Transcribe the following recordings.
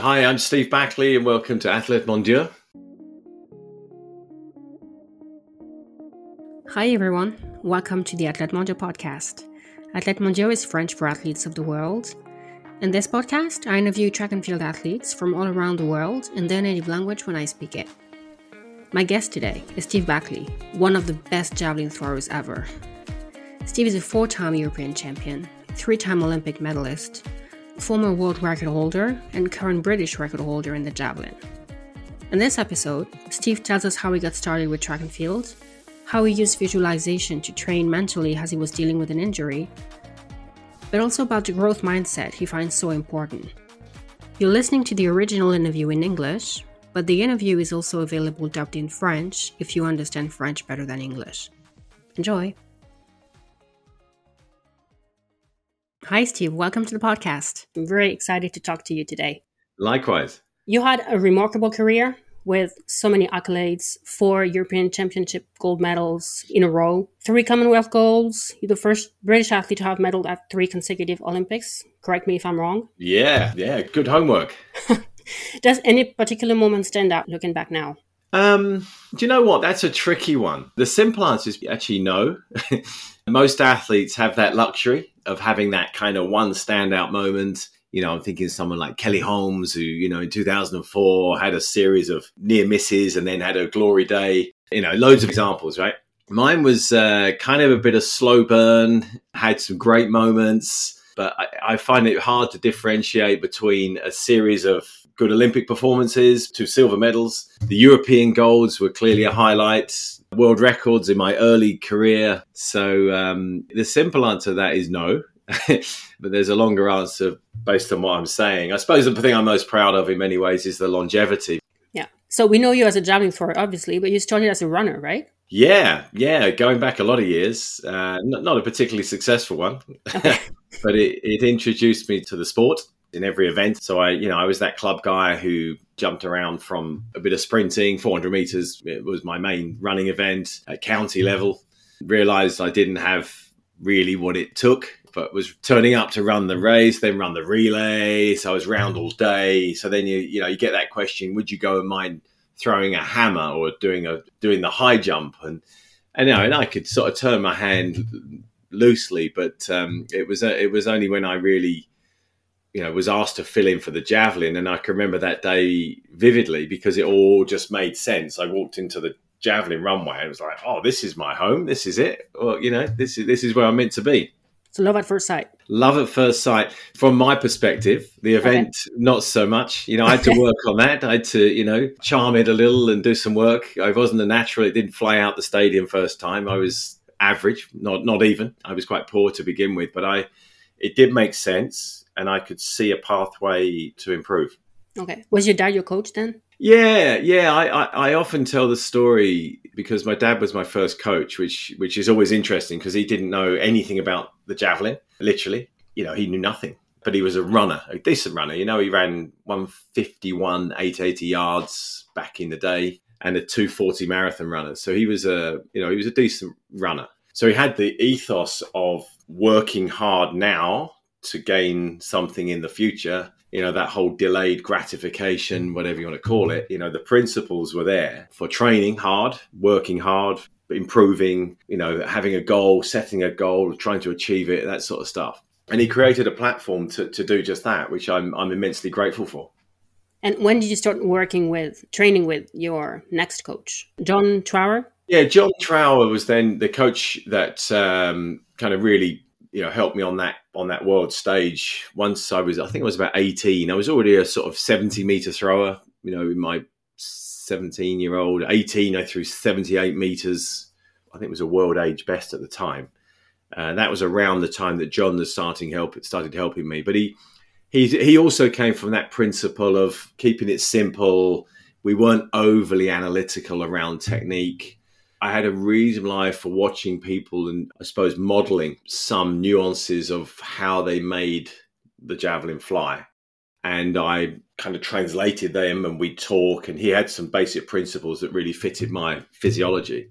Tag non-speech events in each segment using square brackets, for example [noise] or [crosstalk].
Hi, I'm Steve Backley, and welcome to Athlète Mondial. Hi, everyone. Welcome to the Athlète Mondial podcast. Athlète Mondial is French for athletes of the world. In this podcast, I interview track and field athletes from all around the world in their native language when I speak it. My guest today is Steve Backley, one of the best javelin throwers ever. Steve is a four time European champion, three time Olympic medalist, former world record holder, and current British record holder in the javelin. In this episode, Steve tells us how he got started with track and field, how he used visualization to train mentally as he was dealing with an injury, but also about the growth mindset he finds so important. You're listening to the original interview in English, but the interview is also available dubbed in French if you understand French better than English. Enjoy! Hi, Steve. Welcome to the podcast. I'm very excited to talk to you today. Likewise. You had a remarkable career with so many accolades, four European Championship gold medals in a row, three Commonwealth golds. You're the first British athlete to have medaled at three consecutive Olympics. Correct me if I'm wrong. Yeah, yeah, good homework. [laughs] Does any particular moment stand out looking back now? Um, do you know what? That's a tricky one. The simple answer is actually no. [laughs] Most athletes have that luxury of having that kind of one standout moment. You know, I'm thinking someone like Kelly Holmes, who, you know, in 2004 had a series of near misses and then had a glory day. You know, loads of examples, right? Mine was uh, kind of a bit of slow burn, had some great moments, but I, I find it hard to differentiate between a series of good Olympic performances, two silver medals. The European golds were clearly a highlight world records in my early career. So um, the simple answer to that is no. [laughs] but there's a longer answer based on what I'm saying. I suppose the thing I'm most proud of in many ways is the longevity. Yeah. So we know you as a javelin thrower, obviously, but you started as a runner, right? Yeah, yeah, going back a lot of years, uh, not, not, a particularly successful one, okay. [laughs] but it, it introduced me to the sport in every event. So I, you know, I was that club guy who jumped around from a bit of sprinting, 400 meters it was my main running event at county level. Realized I didn't have really what it took, but was turning up to run the race, then run the relay. So I was round all day. So then you, you know, you get that question: Would you go and mind throwing a hammer or doing a doing the high jump? And and you know, and I could sort of turn my hand loosely, but um, it was it was only when I really you know, was asked to fill in for the javelin, and I can remember that day vividly because it all just made sense. I walked into the javelin runway and it was like, "Oh, this is my home. This is it. Well, you know, this is this is where I'm meant to be." So love at first sight. Love at first sight. From my perspective, the event okay. not so much. You know, I had to work on that. I had to, you know, charm it a little and do some work. I wasn't a natural. It didn't fly out the stadium first time. I was average, not not even. I was quite poor to begin with, but I it did make sense and I could see a pathway to improve. Okay. Was your dad your coach then? Yeah, yeah. I, I, I, often tell the story because my dad was my first coach, which which is always interesting because he didn't know anything about the javelin. Literally, you know, he knew nothing. But he was a runner, a decent runner. You know, he ran 151, 880 yards back in the day, and a 240 marathon runner. So he was a you know he was a decent runner. So he had the ethos of working hard now to gain something in the future you know that whole delayed gratification whatever you want to call it you know the principles were there for training hard working hard improving you know having a goal setting a goal trying to achieve it that sort of stuff. And he created a platform to, to do just that which I'm, I'm immensely grateful for. And when did you start working with training with your next coach? John trower? Yeah john trower was then the coach that um, kind of really you know helped me on that on that world stage. Once i was i think i was about 18 i was already a sort of 70 meter thrower you know in my 17 year old 18 i threw 78 meters. I think it was a world age best at the time. Uh, that was around the time that john was starting help started helping me. But he he he also came from that principle of keeping it simple. We weren't overly analytical around technique I had a reasonable eye for watching people and I suppose modeling some nuances of how they made the javelin fly. And I kind of translated them and we talk and he had some basic principles that really fitted my physiology.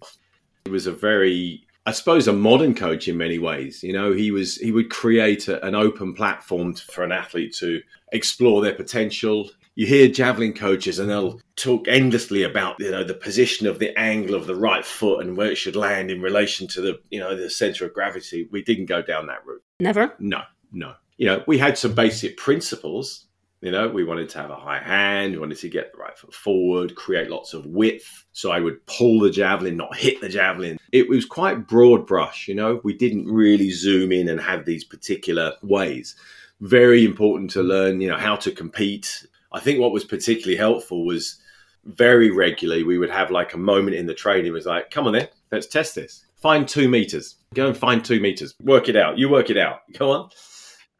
He was a very I suppose a modern coach in many ways. You know, he was he would create a, an open platform for an athlete to explore their potential. You hear javelin coaches and they'll talk endlessly about you know the position of the angle of the right foot and where it should land in relation to the you know the center of gravity. We didn't go down that route. Never? no no. You know we had some basic principles. You know we wanted to have a high hand we wanted to get the right foot forward create lots of width. So i would pull the javelin not hit the javelin. It was quite broad brush you know. We didn't really zoom in and have these particular ways. Very important to learn you know how to compete I think what was particularly helpful was very regularly we would have like a moment in the training. Was like, come on then, let's test this. Find two meters. Go and find two meters. Work it out. You work it out. Go on.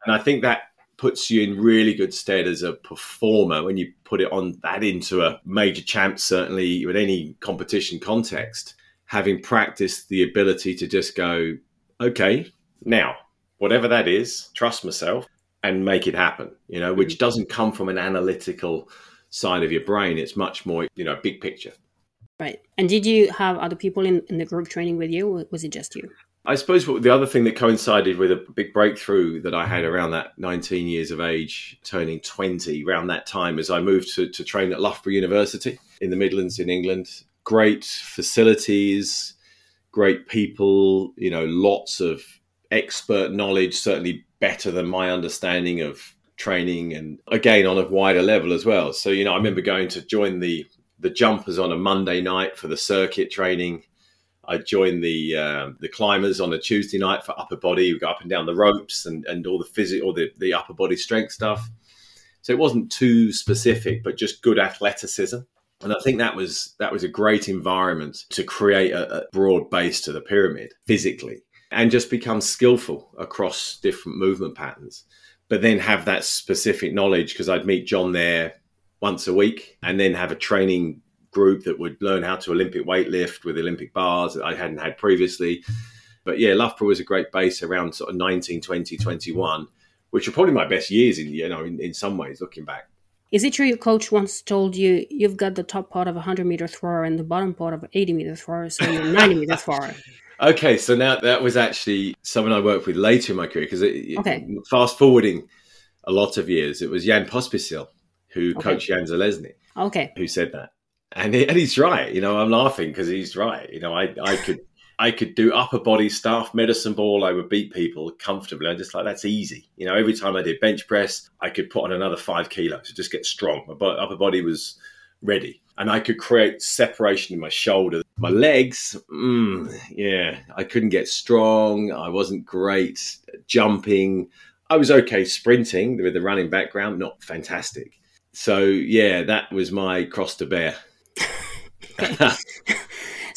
And I think that puts you in really good stead as a performer when you put it on that into a major champ, certainly with any competition context, having practiced the ability to just go, okay, now, whatever that is, trust myself and make it happen, you know, which mm. doesn't come from an analytical side of your brain. It's much more, you know, big picture. Right. And did you have other people in, in the group training with you, or was it just you? I suppose the other thing that coincided with a big breakthrough that I had around that 19 years of age, turning 20, around that time, as I moved to, to train at Loughborough University in the Midlands in England. Great facilities, great people, you know, lots of expert knowledge, certainly better than my understanding of training and again on a wider level as well. So, you know, I remember going to join the the jumpers on a Monday night for the circuit training. I joined the uh, the climbers on a Tuesday night for upper body. We go up and down the ropes and, and all the physical, the, the upper body strength stuff. So it wasn't too specific, but just good athleticism. And I think that was that was a great environment to create a, a broad base to the pyramid physically and just become skillful across different movement patterns. But then have that specific knowledge because I'd meet John there once a week and then have a training group that would learn how to Olympic weightlift with Olympic bars that I hadn't had previously. But yeah, Loughborough was a great base around sort of 19, 20, 21, which are probably my best years in, you know, in, in some ways looking back. Is it true your coach once told you you've got the top part of a 100 meter thrower and the bottom part of an 80 meter thrower, so you're 90 meter thrower? [laughs] Okay, so now that was actually someone I worked with later in my career because Okay. fast forwarding a lot of years, it was Jan Pospisil who Okay. coached Jan Zelezny Okay. who said that, and, he, and he's right. You know, I'm laughing because he's right. You know, I I could [laughs] I could do upper body stuff, medicine ball. I would beat people comfortably. I'm just like that's easy. You know, every time I did bench press, I could put on another five kilos to just get strong. My upper body was ready, and I could create separation in my shoulder. My legs, mm, yeah, I couldn't get strong. I wasn't great jumping. I was okay sprinting with the running background, not fantastic. So yeah, that was my cross to bear. [laughs]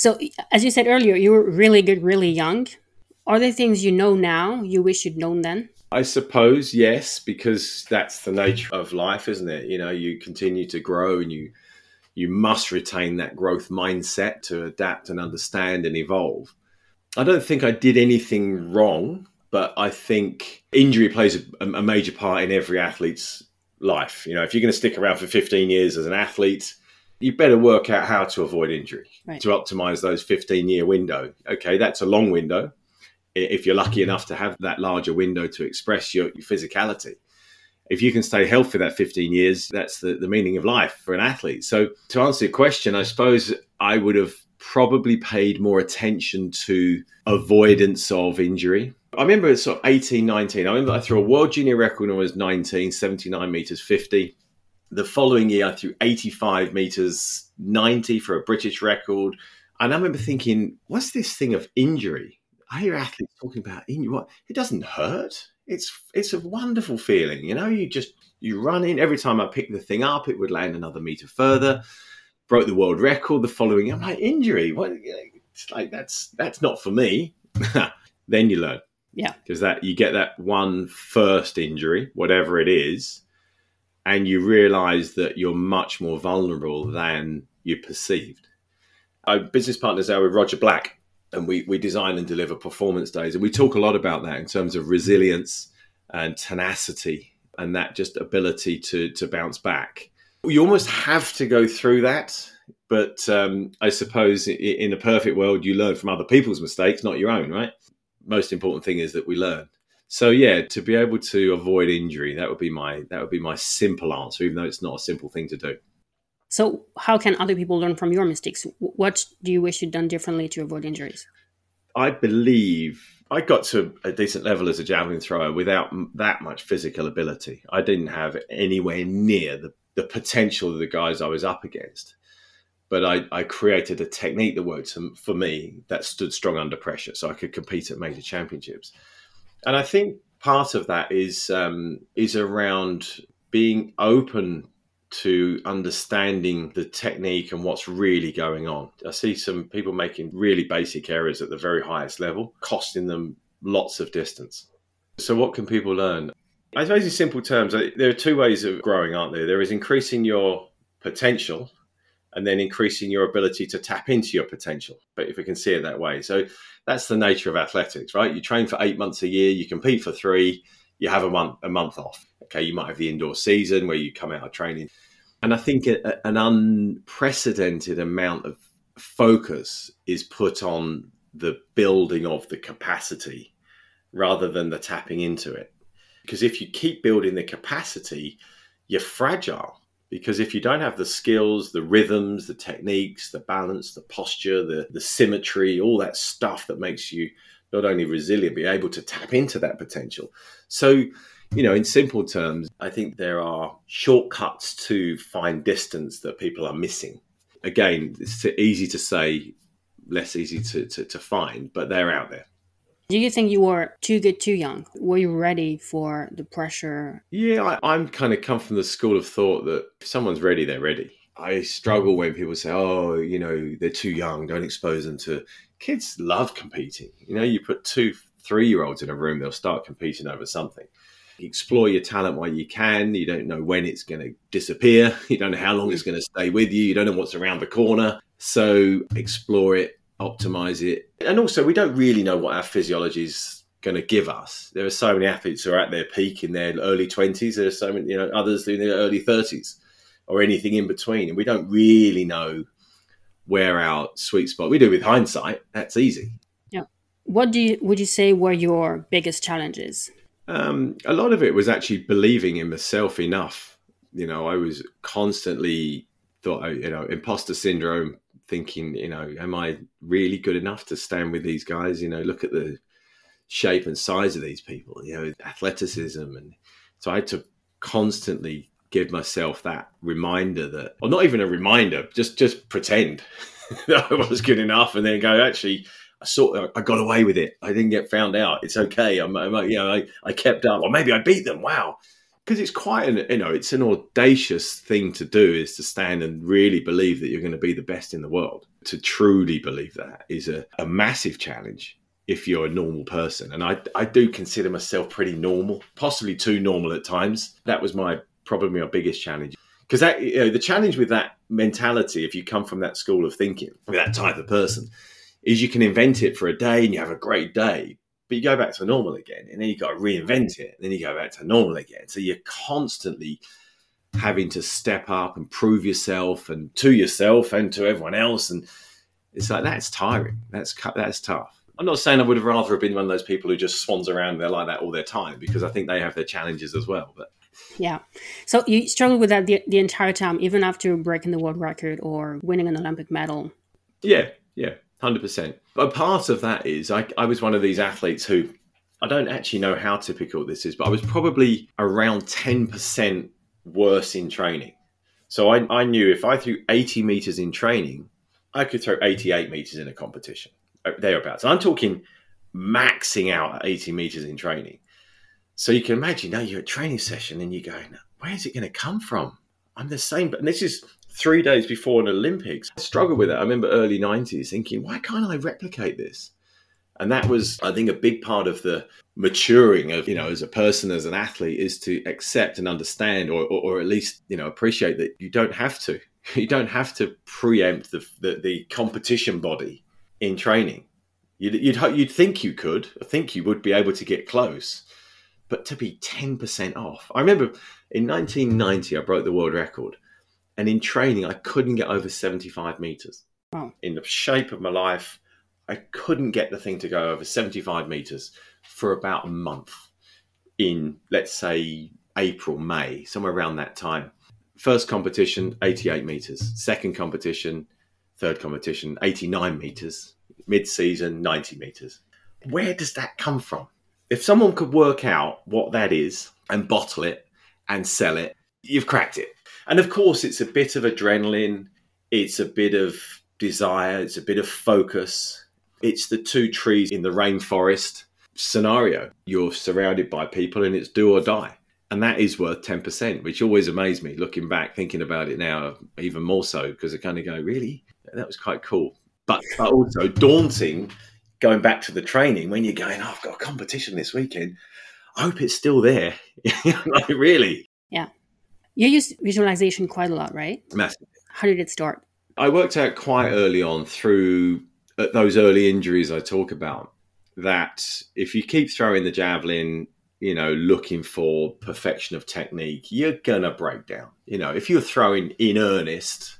So, as you said earlier, you were really good, really young. Are there things you know now you wish you'd known then? I suppose yes, because that's the nature of life, isn't it? You know, you continue to grow, and you you must retain that growth mindset to adapt and understand and evolve. I don't think I did anything wrong, but I think injury plays a, a major part in every athlete's life. You know, if you're going to stick around for 15 years as an athlete, you better work out how to avoid injury Right. to optimize those 15 year window. Okay, that's a long window. If you're lucky enough to have that larger window to express your, your physicality, if you can stay healthy that 15 years, that's the, the meaning of life for an athlete. So, to answer your question, I suppose I would have probably paid more attention to avoidance of injury. I remember at sort of 18, 19, I remember I threw a world junior record when I was 19, 79 meters 50. The following year, I threw 85 meters 90 for a British record. And I remember thinking, what's this thing of injury? I hear athletes talking about injury. What? It doesn't hurt. It's it's a wonderful feeling. You know, you just you run in. Every time I picked the thing up, it would land another meter further. Mm-hmm. Broke the world record the following. year. I'm like injury. What? It's like that's that's not for me. [laughs] then you learn. Yeah. because that you get that one first injury, whatever it is, and you realize that you're much more vulnerable than you perceived. Our business partners are with Roger Black, and we, we design and deliver performance days. And we talk a lot about that in terms of resilience and tenacity and that just ability to, to bounce back. You almost have to go through that. But um, I suppose in a perfect world, you learn from other people's mistakes, not your own, right? Most important thing is that we learn. So yeah, to be able to avoid injury, that would be my that would be my simple answer, even though it's not a simple thing to do. So how can other people learn from your mistakes? What do you wish you'd done differently to avoid injuries? I believe I got to a decent level as a javelin thrower without that much physical ability. I didn't have anywhere near the, the potential of the guys I was up against. But I, I created a technique that worked for me that stood strong under pressure so I could compete at major championships. And I think part of that is um, is around being open to understanding the technique and what's really going on. I see some people making really basic errors at the very highest level, costing them lots of distance. So, what can people learn? I suppose, in simple terms, uh, there are two ways of growing, aren't there? There is increasing your potential and then increasing your ability to tap into your potential. But if we can see it that way. So, that's the nature of athletics, right? You train for eight months a year, you compete for three, you have a month a month off. Okay, you might have the indoor season where you come out of training, and I think a, an unprecedented amount of focus is put on the building of the capacity rather than the tapping into it. Because if you keep building the capacity, you're fragile. Because if you don't have the skills, the rhythms, the techniques, the balance, the posture, the, the symmetry, all that stuff that makes you not only resilient, but able to tap into that potential. So, you know, in simple terms, I think there are shortcuts to find distance that people are missing. Again, it's easy to say, less easy to, to, to find, but they're out there. Do you think you were too good too young? Were you ready for the pressure? Yeah, I, am kind of come from the school of thought that if someone's ready, they're ready. I struggle when people say, oh, you know, they're too young, don't expose them to. Kids love competing. You know, you put two, three year olds in a room, they'll start competing over something explore your talent while you can. You don't know when it's going to disappear. [laughs] You don't know how long it's going to stay with you. You don't know what's around the corner. So explore it, optimize it. And also, we don't really know what our physiology is going to give us. There are so many athletes who are at their peak in their early 20s. There are so many, you know, others in their early 30s or anything in between. And we don't really know where our sweet spot. We do with hindsight. That's easy. Yeah. What do you would you say were your biggest challenges? Um, a lot of it was actually believing in myself enough. You know, I was constantly thought, you know, imposter syndrome, thinking, you know, am I really good enough to stand with these guys? You know, look at the shape and size of these people, you know, athleticism. And so I had to constantly give myself that reminder that, or not even a reminder, just, just pretend [laughs] that I was good enough and then go, actually, I sort I got away with it. I didn't get found out. It's okay. I'm, I'm you know, I, I kept up. Or maybe I beat them. Wow. Because it's quite an, you know, it's an audacious thing to do is to stand and really believe that you're going to be the best in the world. To truly believe that is a, a massive challenge if you're a normal person. And I, I do consider myself pretty normal, possibly too normal at times. That was my probably my biggest challenge. Because that, you know, the challenge with that mentality, if you come from that school of thinking, that type of person, is you can invent it for a day and you have a great day, but you go back to normal again, and then you got to reinvent it, and then you go back to normal again. So you're constantly having to step up and prove yourself and to yourself and to everyone else, and it's like that's tiring. That's that's tough. I'm not saying I would have rather have been one of those people who just swans around there like that all their time because I think they have their challenges as well. But yeah, so you struggled with that the, the entire time, even after breaking the world record or winning an Olympic medal. Yeah, yeah. Hundred percent. But part of that is I, I was one of these athletes who I don't actually know how typical this is, but I was probably around ten percent worse in training. So I, I knew if I threw eighty meters in training, I could throw eighty-eight meters in a competition uh, thereabouts. I'm talking maxing out at eighty meters in training. So you can imagine now you're at a training session and you're going, where is it going to come from? I'm the same, but this is three days before an Olympics. I struggled with it. I remember early 90s thinking, why can't I replicate this? And that was, I think, a big part of the maturing of, you know, as a person, as an athlete, is to accept and understand, or, or, or at least, you know, appreciate that you don't have to. [laughs] You don't have to preempt the, the, the competition body in training. You'd, you'd, you'd think you could. I think you would be able to get close. But to be 10% off. I remember in 1990, I broke the world record and in training, I couldn't get over 75 meters. In the shape of my life, I couldn't get the thing to go over 75 meters for about a month. in, let's say, April, May, somewhere around that time. First competition, 88 meters. Second competition, third competition, 89 meters. Mid season, 90 meters. Where does that come from? If someone could work out what that is and bottle it and sell it, you've cracked it. And of course, it's a bit of adrenaline, it's a bit of desire, it's a bit of focus. It's the two trees in the rainforest scenario. You're surrounded by people and it's do or die. And that is worth 10%, which always amazed me looking back, thinking about it now, even more so, because I kind of go, really? That was quite cool. But, but also daunting going back to the training when you're going, oh, I've got a competition this weekend. I hope it's still there. [laughs] like, really? You use visualization quite a lot, right? Massive. How did it start? I worked out quite early on through uh, those early injuries I talk about that if you keep throwing the javelin, you know, looking for perfection of technique, you're going to break down. You know, if you're throwing in earnest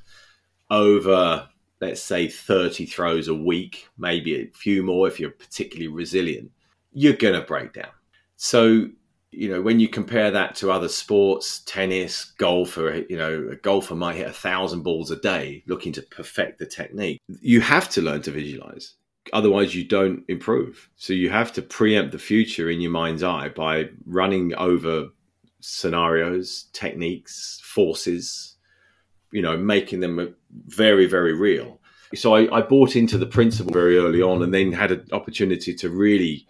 over, let's say, 30 throws a week, maybe a few more if you're particularly resilient, you're going to break down. So you know, when you compare that to other sports, tennis, golf, or, you know, a golfer might hit a thousand balls a day looking to perfect the technique. You have to learn to visualize. Otherwise, you don't improve. So you have to preempt the future in your mind's eye by running over scenarios, techniques, forces, you know, making them very, very real. So I, I bought into the principle very early on and then had an opportunity to really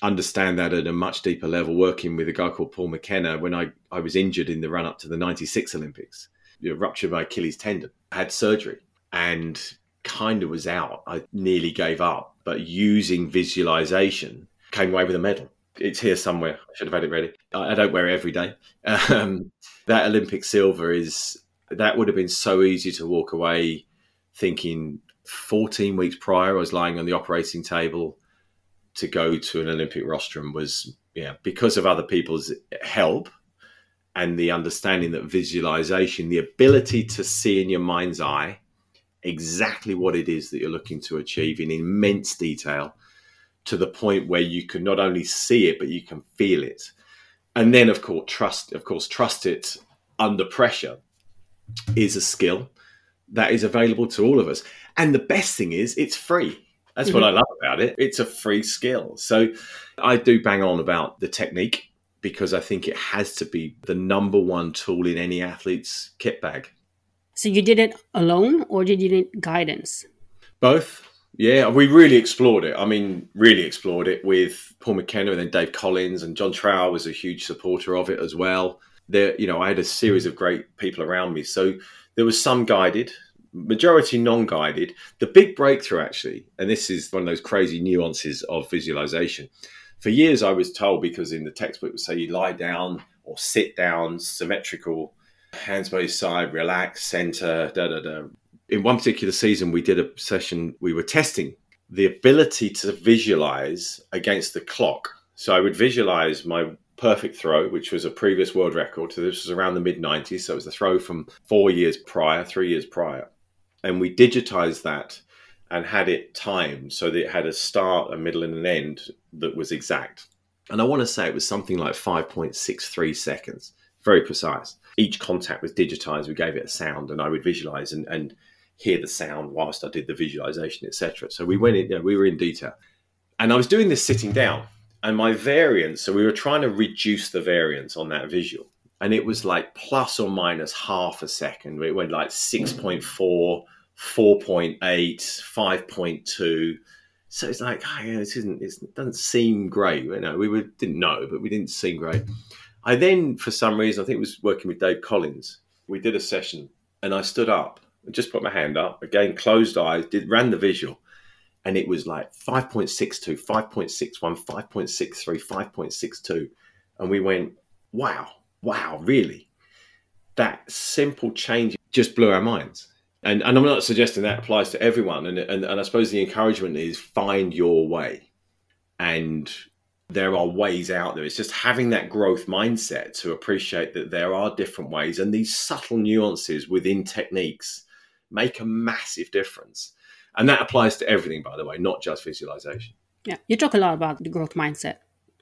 understand that at a much deeper level working with a guy called Paul McKenna when I, I was injured in the run up to the 96 Olympics, you know, my Achilles tendon, I had surgery and kind of was out. I nearly gave up, but using visualization came away with a medal. It's here somewhere. I should have had it ready. I, don't wear it every day. [laughs] Um, that Olympic silver is, that would have been so easy to walk away thinking 14 weeks prior, I was lying on the operating table to go to an Olympic rostrum was yeah because of other people's help and the understanding that visualization, the ability to see in your mind's eye exactly what it is that you're looking to achieve in immense detail to the point where you can not only see it but you can feel it. And then of course trust of course trust it under pressure is a skill that is available to all of us. And the best thing is it's free that's mm-hmm. what I love about it. It's a free skill. So I do bang on about the technique because I think it has to be the number one tool in any athlete's kit bag. So you did it alone or did you need guidance? Both. Yeah, we really explored it. I mean, really explored it with Paul McKenna and then Dave Collins and John Trow was a huge supporter of it as well. There, you know, I had a series of great people around me. So there was some guided, majority non-guided the big breakthrough actually and this is one of those crazy nuances of visualization for years i was told because in the textbook it would say you lie down or sit down symmetrical hands by your side relax center da da da in one particular season we did a session we were testing the ability to visualize against the clock so i would visualize my perfect throw, which was a previous world record. So this was around the mid 90s. So it was the throw from four years prior, three years prior and we digitized that and had it timed so that it had a start, a middle, and an end that was exact. And I want to say it was something like 5.63 seconds, very precise. Each contact was digitized. We gave it a sound, and I would visualize and, and hear the sound whilst I did the visualization, etc. So we went in, you know, we were in detail. And I was doing this sitting down, and my variance, so we were trying to reduce the variance on that visual and it was like plus or minus half a second. It went like 6.4, hmm. 4.8, 5.2. So it's like, oh, yeah, this isn't, it doesn't seem great. You know, we were, didn't know, but we didn't seem great. I then, for some reason, I think it was working with Dave Collins. We did a session and I stood up and just put my hand up again, closed eyes, did ran the visual, and it was like 5.62, 5.61, 5.63, 5.62. And we went, wow, wow, really? That simple change just blew our minds. And, and I'm not suggesting that applies to everyone. And, and, and I suppose the encouragement is find your way. And there are ways out there. It's just having that growth mindset to appreciate that there are different ways. And these subtle nuances within techniques make a massive difference. And that applies to everything, by the way, not just visualization. Yeah. You talk a lot about the growth mindset.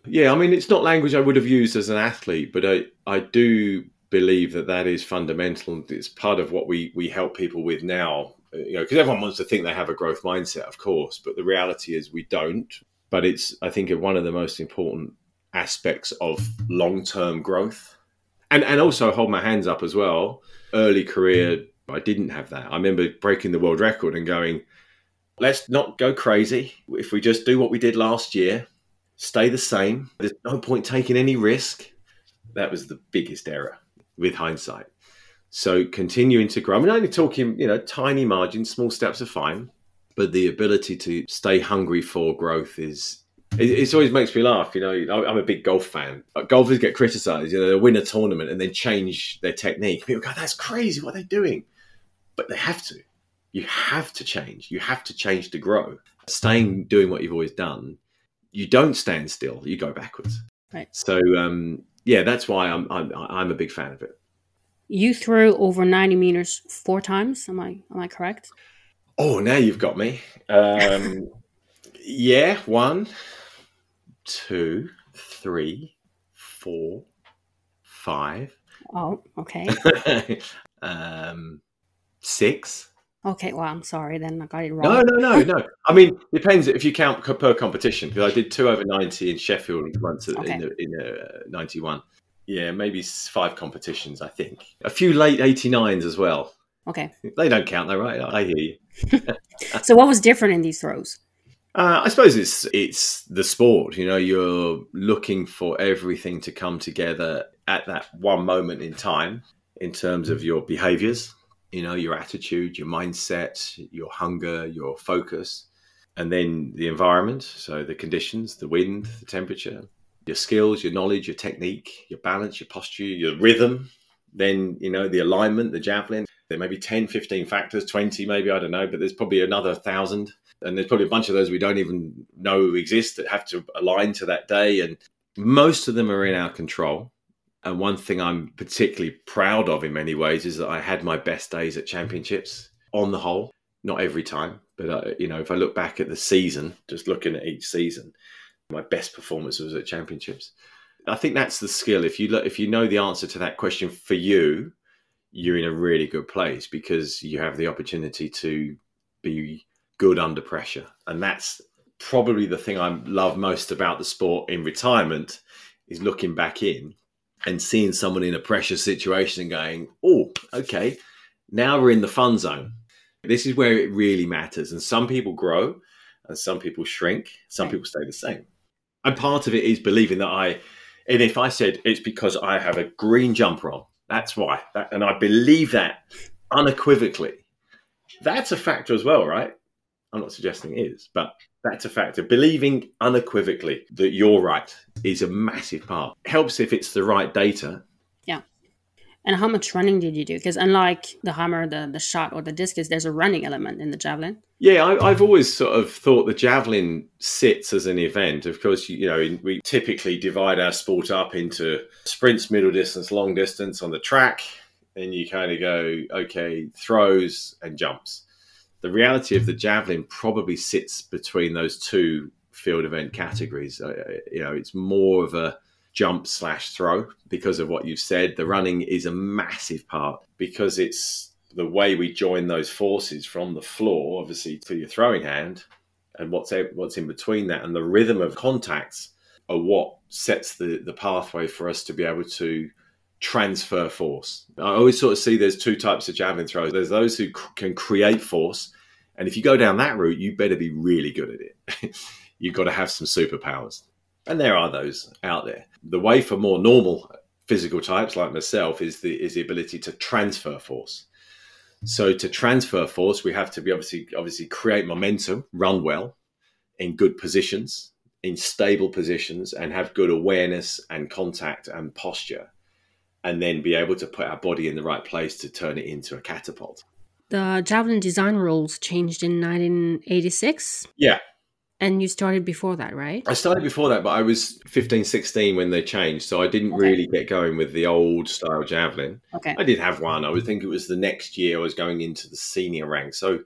Yeah, I mean, it's not language I would have used as an athlete, but I, I do believe that that is fundamental. It's part of what we, we help people with now, uh, you know, because everyone wants to think they have a growth mindset, of course, but the reality is we don't. But it's, I think, one of the most important aspects of long term growth. And, and also hold my hands up as well. Early career, I didn't have that. I remember breaking the world record and going, let's not go crazy. If we just do what we did last year, stay the same, there's no point taking any risk. That was the biggest error with hindsight. So continuing to grow. I mean, only talking, you know, tiny margins, small steps are fine, but the ability to stay hungry for growth is. It, it always makes me laugh. You know, I'm a big golf fan. Golfers get criticised. You know, they win a tournament and then change their technique. People go, "That's crazy! What are they doing?" But they have to. You have to change. You have to change to grow. Staying doing what you've always done, you don't stand still. You go backwards. Right. So um, yeah, that's why I'm, I'm I'm a big fan of it. You threw over 90 meters four times. Am I am I correct? Oh, now you've got me. Um, [laughs] yeah, one, two, three, four, five. Oh, okay. [laughs] um, six. Okay, well, I'm sorry then. I got it wrong. No, no, no, no. [laughs] I mean, depends if you count per competition because I did two over ninety in Sheffield once okay. in in uh, ninety one. Yeah, maybe five competitions. I think a few late eighty nines as well. Okay, they don't count though, right? I hear you. [laughs] so, what was different in these throws? Uh, I suppose it's it's the sport. You know, you're looking for everything to come together at that one moment in time in terms of your behaviors you know, your attitude, your mindset, your hunger, your focus, and then the environment. So the conditions, the wind, the temperature, your skills, your knowledge, your technique, your balance, your posture, your rhythm. Then, you know, the alignment, the javelin. There may be 10, 15 factors, 20 maybe, I don't know, but there's probably another thousand. And there's probably a bunch of those we don't even know exist that have to align to that day. And most of them are in our control. And one thing I'm particularly proud of in many ways is that I had my best days at championships on the whole. Not every time, but uh, you know, if I look back at the season, just looking at each season, my best performance was at championships. I think that's the skill. If you look, if you know the answer to that question for you, you're in a really good place because you have the opportunity to be good under pressure, and that's probably the thing I love most about the sport in retirement is looking back in and seeing someone in a pressure situation and going, oh, okay, now we're in the fun zone. This is where it really matters. And some people grow and some people shrink, some people stay the same. And part of it is believing that I, and if I said it's because I have a green jumper on, that's why. That, and I believe that unequivocally. That's a factor as well, right? I'm not suggesting it is, but that's a factor. Believing unequivocally that you're right is a massive part. Helps if it's the right data. Yeah. And how much running did you do? Because unlike the hammer, the, the shot, or the discus, there's a running element in the javelin. Yeah, I, have always sort of thought the javelin sits as an event. Of course, you know, we typically divide our sport up into sprints, middle distance, long distance on the track. And you kind of go, okay, throws and jumps the reality of the javelin probably sits between those two field event categories. Uh, you know, it's more of a jump slash throw because of what you've said. The running is a massive part because it's the way we join those forces from the floor, obviously, to your throwing hand, and what's what's in between that, and the rhythm of contacts are what sets the the pathway for us to be able to transfer force. I always sort of see there's two types of javelin throwers. There's those who c- can create force, and if you go down that route, you better be really good at it. [laughs] You've got to have some superpowers, and there are those out there. The way for more normal physical types like myself is the is the ability to transfer force. So to transfer force, we have to be obviously obviously create momentum, run well, in good positions, in stable positions, and have good awareness and contact and posture and then be able to put our body in the right place to turn it into a catapult. The javelin design rules changed in 1986. Yeah. And you started before that, right? I started before that, but I was 15, 16 when they changed. So I didn't okay. really get going with the old style javelin. Okay. I did have one. I would think it was the next year I was going into the senior rank. So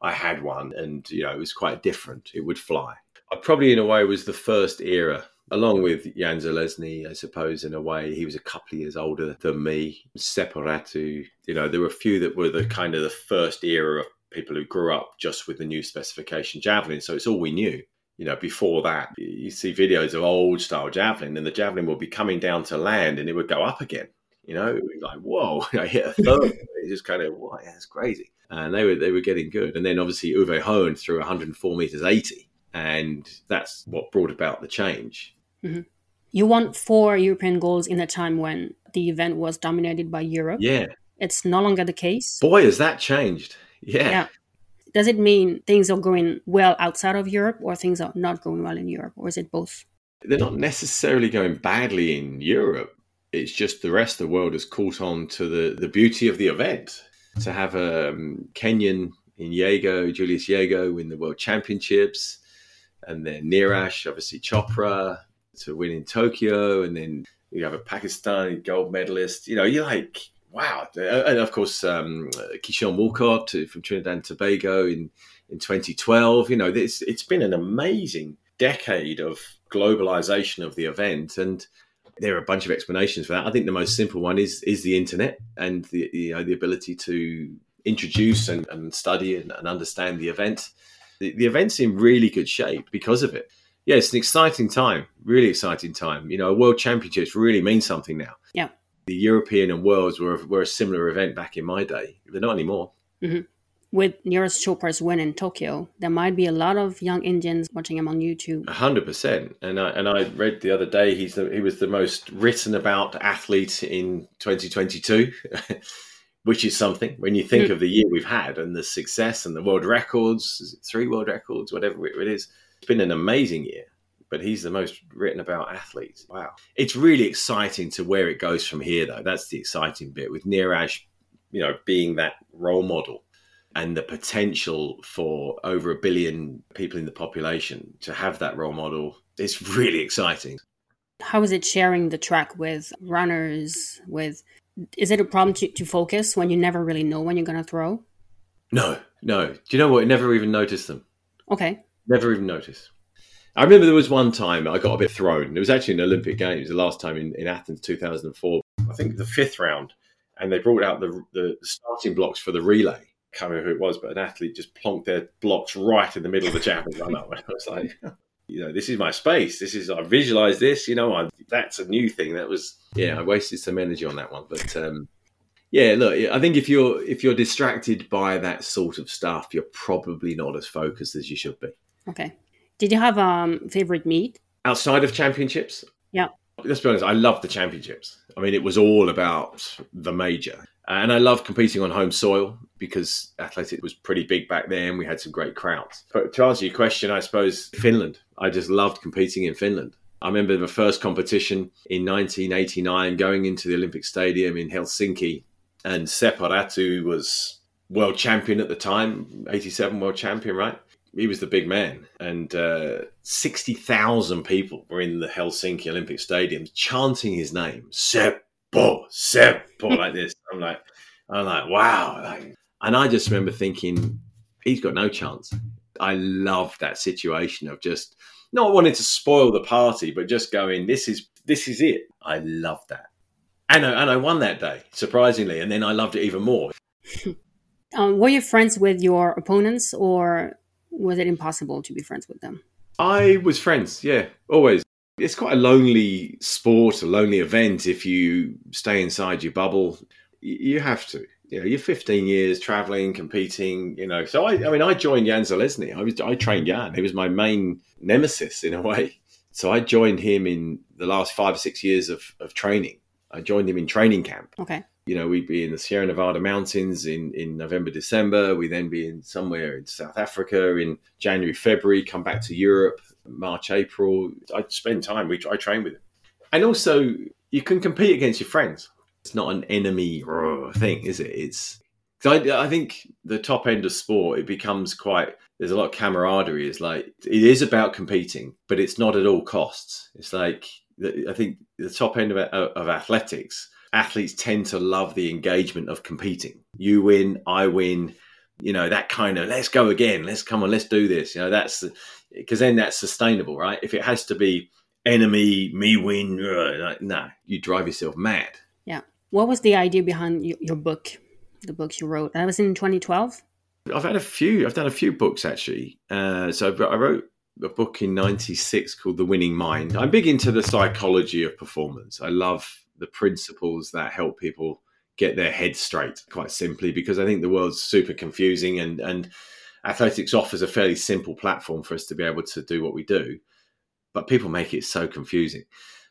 I had one and, you know, it was quite different. It would fly. I probably, in a way, was the first era along with Jan Zelezny, I suppose, in a way. He was a couple of years older than me. Seppo Räty, you know, there were a few that were the kind of the first era of people who grew up just with the new specification javelin. So it's all we knew. You know, before that, you see videos of old style javelin, and the javelin would be coming down to land and it would go up again. You know, like, whoa, [laughs] I hit a third. it's just kind of, wow, that's crazy. And they were they were getting good. And then obviously Uwe Hohn threw 104 meters 80 and that's what brought about the change. Mm-hmm. You won four European goals in a time when the event was dominated by Europe. Yeah. It's no longer the case. Boy, has that changed. Yeah. yeah. Does it mean things are going well outside of Europe or things are not going well in Europe? Or is it both? They're not necessarily going badly in Europe. It's just the rest of the world has caught on to the, the beauty of the event. To have a um, Kenyan in Yego, Julius Yego, win the World Championships, and then Neeraj, obviously Chopra to win in Tokyo, and then you have a Pakistani gold medalist. You know, you're like, wow. And of course, um, Keshorn Walcott from Trinidad and Tobago in, in 2012. You know, it's, it's been an amazing decade of globalization of the event. And there are a bunch of explanations for that. I think the most simple one is is the internet and the you know the ability to introduce and, and study and, and understand the event the, the event's in really good shape because of it. Yeah, it's an exciting time, really exciting time. You know, a world championships really means something now. Yeah. The European and Worlds were, were a similar event back in my day. They're not anymore. Mm-hmm. With Neeraj Chopra's win in Tokyo, there might be a lot of young Indians watching him on YouTube. hundred percent. And I and I read the other day he's the, he was the most written about athlete in 2022. [laughs] which is something when you think mm. of the year we've had and the success and the world records, three world records, whatever it is. It's been an amazing year, but he's the most written about athlete. Wow. It's really exciting to where it goes from here, though. That's the exciting bit with Neeraj, you know, being that role model and the potential for over a billion people in the population to have that role model. It's really exciting. How is it sharing the track with runners, with is it a problem to, to focus when you never really know when you're going to throw? No, no. Do you know what? I never even noticed them. Okay. Never even noticed. I remember there was one time I got a bit thrown. It was actually an Olympic Games, the last time in, in Athens, 2004. I think the fifth round, and they brought out the, the starting blocks for the relay. I can't remember who it was, but an athlete just plonked their blocks right in the middle of the javelin. [laughs] I was like, you know, this is my space. This is I visualize this. You know, I, that's a new thing. That was yeah, I wasted some energy on that one, but um, yeah, look, I think if you're if you're distracted by that sort of stuff, you're probably not as focused as you should be. Okay. Did you have um favorite meet outside of championships? Yeah. Let's be honest. I love the championships. I mean, it was all about the major. And I love competing on home soil because athletic was pretty big back then. We had some great crowds. But to answer your question, I suppose Finland. I just loved competing in Finland. I remember the first competition in 1989 going into the Olympic Stadium in Helsinki, and Seppo Räty was world champion at the time, 87 world champion, right? He was the big man, and uh, 60,000 people were in the Helsinki Olympic Stadium chanting his name, Seppo, Seppo, like this. I'm like, I'm like, wow. Like, and I just remember thinking, he's got no chance. I love that situation of just not wanting to spoil the party, but just going, this is this is it. I love that, and I, and I won that day surprisingly, and then I loved it even more. [laughs] um, were you friends with your opponents, or was it impossible to be friends with them? I was friends, yeah, always. It's quite a lonely sport, a lonely event if you stay inside your bubble. You have to you know, you're 15 years traveling, competing, you know. So I, I mean, I joined Jan Zelezny. I was, I trained Jan. He was my main nemesis in a way. So I joined him in the last five or six years of, of training. I joined him in training camp. Okay. You know, we'd be in the Sierra Nevada mountains in, in November, December. We'd then be in somewhere in South Africa in January, February, come back to Europe, March, April. I'd spend time. We I train with him. And also, you can compete against your friends it's not an enemy uh, thing, is it? It's I, I think the top end of sport it becomes quite there's a lot of camaraderie. It's like it is about competing, but it's not at all costs. It's like I think the top end of, of athletics, athletes tend to love the engagement of competing. You win, I win. You know that kind of let's go again. Let's come on, let's do this. You know that's because then that's sustainable, right? If it has to be enemy, me win. Like, nah, you drive yourself mad. Yeah. What was the idea behind your, your book, the book you wrote? That was in 2012. I've had a few. I've done a few books actually. Uh, so I wrote a book in '96 called The Winning Mind. I'm big into the psychology of performance. I love the principles that help people get their head straight. Quite simply, because I think the world's super confusing, and and athletics offers a fairly simple platform for us to be able to do what we do, but people make it so confusing.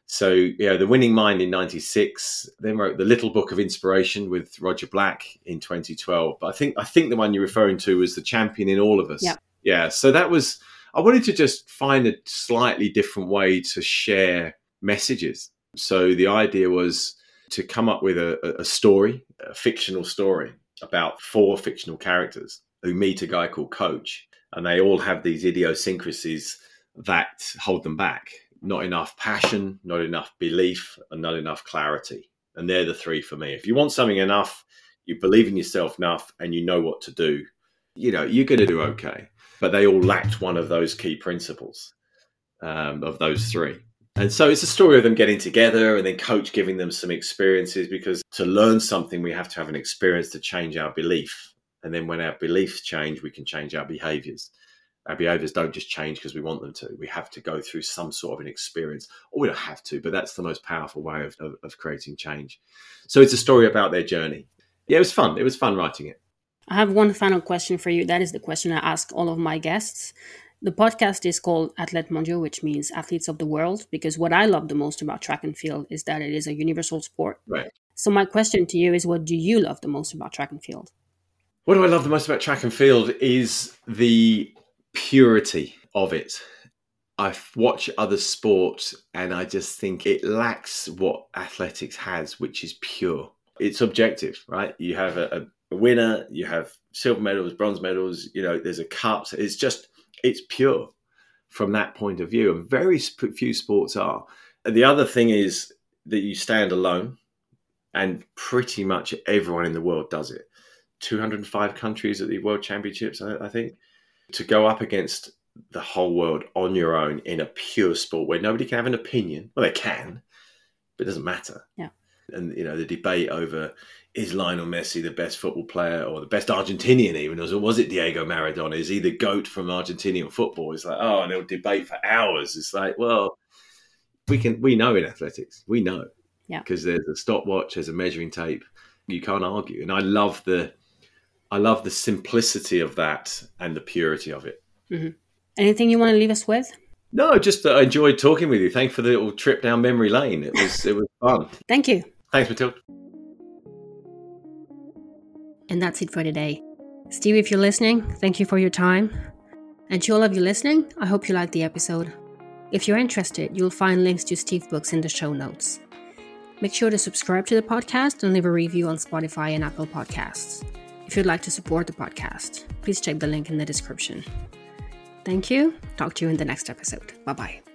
So, you know, The Winning Mind in 96, then wrote The Little Book of Inspiration with Roger Black in 2012. But I think I think the one you're referring to was The Champion in All of Us. Yeah. Yeah. So that was I wanted to just find a slightly different way to share messages. So the idea was to come up with a, a story, a fictional story about four fictional characters who meet a guy called Coach, and they all have these idiosyncrasies that hold them back not enough passion, not enough belief, and not enough clarity. And they're the three for me. If you want something enough, you believe in yourself enough, and you know what to do, you know, you're going to do okay. But they all lacked one of those key principles um, of those three. And so it's a story of them getting together and then coach giving them some experiences because to learn something, we have to have an experience to change our belief. And then when our beliefs change, we can change our behaviors our behaviors don't just change because we want them to. We have to go through some sort of an experience, or we don't have to, but that's the most powerful way of, of, of, creating change. So it's a story about their journey. Yeah, it was fun. It was fun writing it. I have one final question for you. That is the question I ask all of my guests. The podcast is called Athlètes Mondiaux, which means athletes of the world, because what I love the most about track and field is that it is a universal sport. Right. So my question to you is what do you love the most about track and field? What do I love the most about track and field is the purity of it. I watch other sports and I just think it lacks what athletics has, which is pure. It's objective, right? You have a, a winner, you have silver medals, bronze medals, you know, there's a cup. It's just, it's pure from that point of view. And very few sports are. And the other thing is that you stand alone, and pretty much everyone in the world does it. 205 countries at the World Championships, I, I think to go up against the whole world on your own in a pure sport where nobody can have an opinion. Well, they can, but it doesn't matter. Yeah. And you know the debate over is Lionel Messi the best football player or the best Argentinian even, or was it Diego Maradona? Is he the goat from Argentinian football? It's like oh, and they'll debate for hours. It's like well, we can we know in athletics we know, yeah, because there's a stopwatch, there's a measuring tape. You can't argue, and I love the I love the simplicity of that and the purity of it. Mm-hmm. Anything you want to leave us with? No, just uh, I enjoyed talking with you. Thanks for the little trip down memory lane. It was it was [laughs] fun. Thank you. Thanks, Matilda. And that's it for today. Steve, if you're listening, thank you for your time. And to all of you listening, I hope you liked the episode. If you're interested, you'll find links to Steve's books in the show notes. Make sure to subscribe to the podcast and leave a review on Spotify and Apple Podcasts. If you'd like to support the podcast, please check the link in the description. Thank you. Talk to you in the next episode. Bye bye.